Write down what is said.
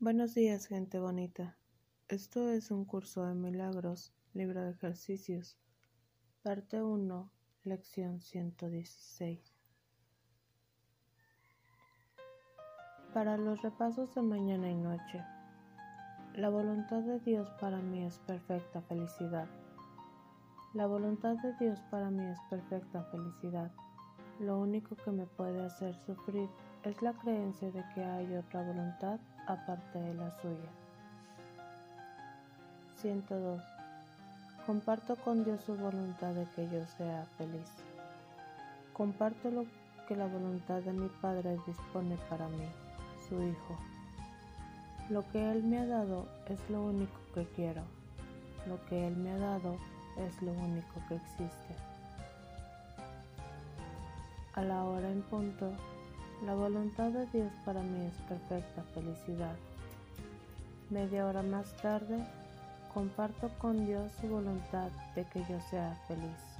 Buenos días, gente bonita. Esto es un curso de milagros, libro de ejercicios, parte 1, lección 116. Para los repasos de mañana y noche, la voluntad de Dios para mí es perfecta felicidad. La voluntad de Dios para mí es perfecta felicidad. Lo único que me puede hacer sufrir es la creencia de que hay otra voluntad aparte de la suya. 102. Comparto con Dios su voluntad de que yo sea feliz. Comparto lo que la voluntad de mi Padre dispone para mí, su Hijo. Lo que Él me ha dado es lo único que quiero. Lo que Él me ha dado es lo único que existe. A la hora en punto, la voluntad de Dios para mí es perfecta felicidad. Media hora más tarde, comparto con Dios su voluntad de que yo sea feliz.